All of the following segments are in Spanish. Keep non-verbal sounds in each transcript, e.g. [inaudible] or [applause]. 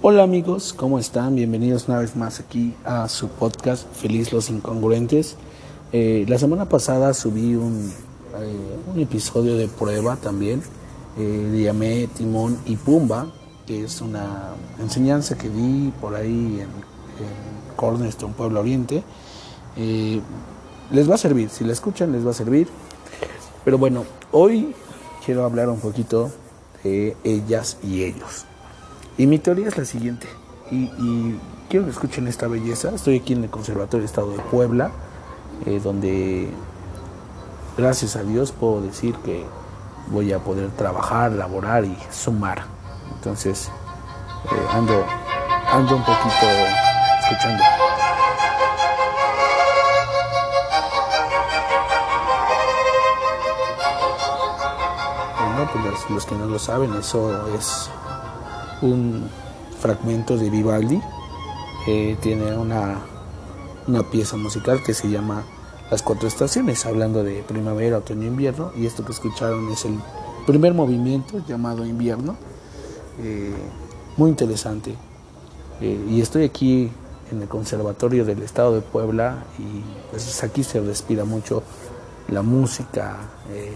Hola amigos, ¿cómo están? Bienvenidos una vez más aquí a su podcast Feliz los Incongruentes. Eh, la semana pasada subí un, eh, un, episodio de prueba también, eh, llamé Timón y Pumba, que es una enseñanza que di por ahí en, en Cornerstone, Pueblo Oriente. les va a servir, si la escuchan les va a servir. Pero bueno, hoy quiero hablar un poquito de ellas y ellos. Y mi teoría es la siguiente, y, quiero que escuchen esta belleza. Estoy aquí en el Conservatorio Estado de Puebla, eh, donde gracias a Dios puedo decir que voy a poder trabajar, laborar y sumar. Entonces, eh, ando, ando un poquito escuchando. Bueno, pues los que no lo saben, eso es un fragmento de Vivaldi. tiene una, una pieza musical que se llama Las cuatro estaciones, hablando de primavera, otoño, invierno. Y esto que escucharon es el primer movimiento llamado invierno. Eh, muy interesante. Eh, y estoy aquí en el Conservatorio del Estado de Puebla y pues aquí se respira mucho la música. Eh,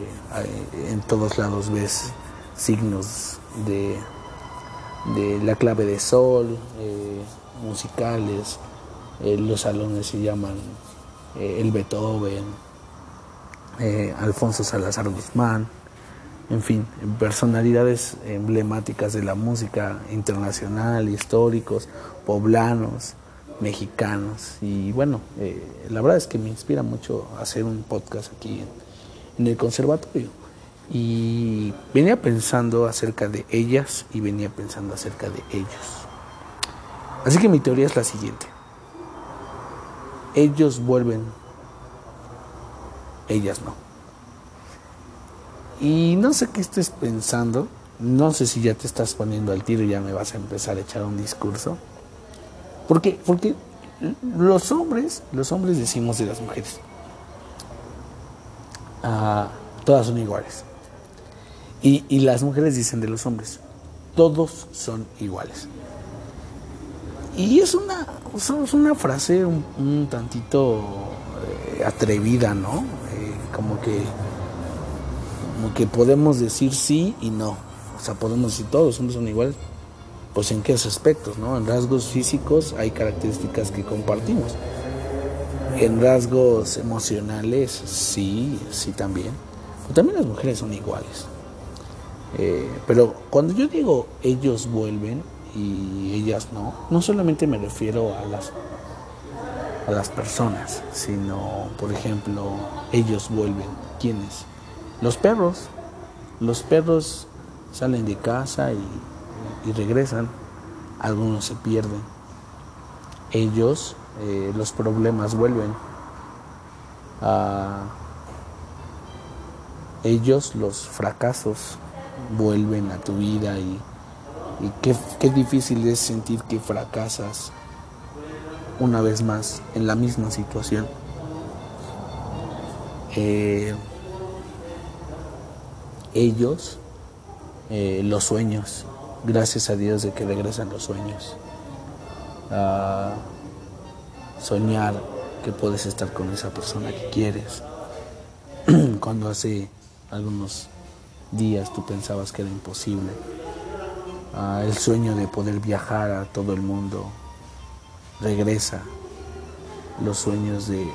en todos lados ves signos de de la clave de sol, eh, musicales, eh, los salones se llaman eh, el Beethoven, Alfonso Salazar Guzmán, en fin, personalidades emblemáticas de la música internacional, históricos, poblanos, mexicanos. Y bueno, la verdad es que me inspira mucho hacer un podcast aquí en el conservatorio. Y venía pensando acerca de ellas y venía pensando acerca de ellos. Así que mi teoría es la siguiente. Ellos vuelven, ellas no. Y no sé qué estés pensando, no sé si ya te estás poniendo al tiro y ya me vas a empezar a echar un discurso. Porque, porque los hombres, los hombres decimos de las mujeres, ah, todas son iguales. Y, las mujeres dicen de los hombres, todos son iguales. Y es una, es una frase un, tantito eh, atrevida, ¿no? Eh, como que como que podemos decir sí y no. O sea, podemos decir todos los hombres son iguales. Pues en qué aspectos, ¿no? En rasgos físicos hay características que compartimos. En rasgos emocionales, sí, sí también. Pero también las mujeres son iguales. Eh, pero cuando yo digo ellos vuelven y ellas no, no solamente me refiero a las, a las personas, sino, por ejemplo, ellos vuelven. ¿Quiénes? Los perros. Los perros salen de casa y, regresan. Algunos se pierden. Ellos, eh, los problemas vuelven. a ellos, los fracasos vuelven a tu vida y, qué, difícil es sentir que fracasas una vez más en la misma situación. Eh, ellos, eh, los sueños, gracias a Dios de que regresan los sueños. a soñar que puedes estar con esa persona que quieres. [clears throat] Cuando hace algunos días tú pensabas que era imposible. Ah, el sueño de poder viajar a todo el mundo regresa. Los sueños de,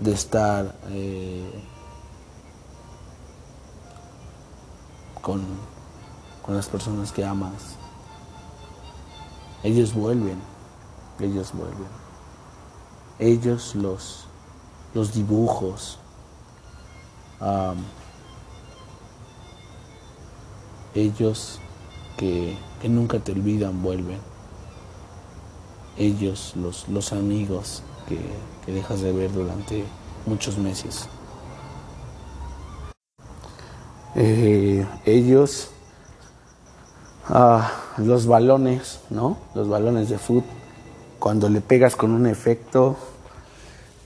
de estar eh, con, con las personas que amas. Ellos vuelven, ellos vuelven. Ellos los, los dibujos, ellos que, nunca te olvidan vuelven. Ellos, los, los amigos que, dejas de ver durante muchos meses. Eh, ellos, ah, los balones, ¿no? Los balones de fútbol, cuando le pegas con un efecto,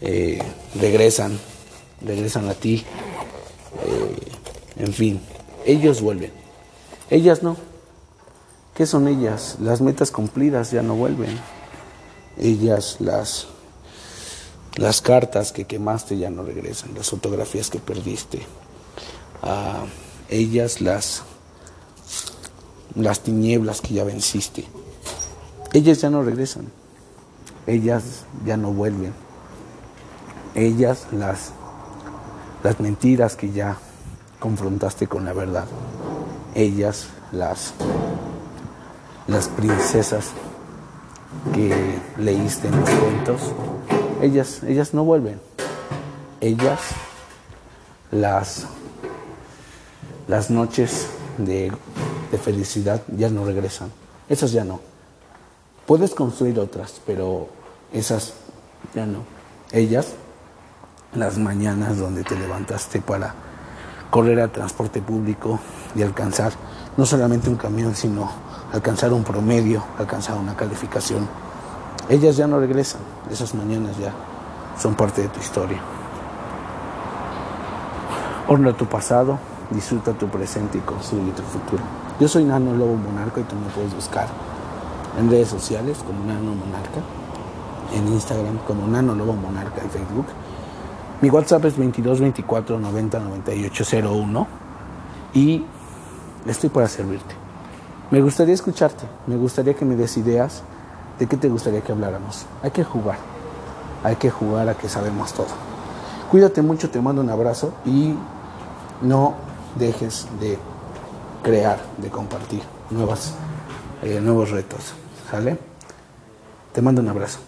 eh, regresan, regresan a ti. En fin, ellos vuelven. Ellas no. ¿Qué son ellas? Las metas cumplidas ya no vuelven. Ellas, las, las cartas que quemaste ya no regresan, las fotografías que perdiste. Ah, ellas, las, las tinieblas que ya venciste. Ellas ya no regresan. Ellas ya no vuelven. Ellas, las, las mentiras que ya confrontaste con la verdad. Ellas, las las princesas que leíste en los cuentos, ellas, ellas no vuelven. Ellas, las, las noches de, de felicidad ya no regresan. Esas ya no. Puedes construir otras, pero esas ya no. Ellas, las mañanas donde te levantaste para correr al transporte público y alcanzar no solamente un camión, sino alcanzar un promedio, alcanzar una calificación. Ellas ya no regresan, esas mañanas ya son parte de tu historia. Honra tu pasado, disfruta tu presente y construye tu futuro. Yo soy Nano Lobo Monarca y tú me puedes buscar en redes sociales como Nano Monarca, en Instagram como Nano Lobo Monarca y Facebook. Mi WhatsApp es 22 24 90 98 01 y estoy para servirte. Me gustaría escucharte, me gustaría que me des ideas de qué te gustaría que habláramos. Hay que jugar, hay que jugar a que sabemos todo. Cuídate mucho, te mando un abrazo y no dejes de crear, de compartir nuevas, eh, nuevos retos. ¿Sale? Te mando un abrazo.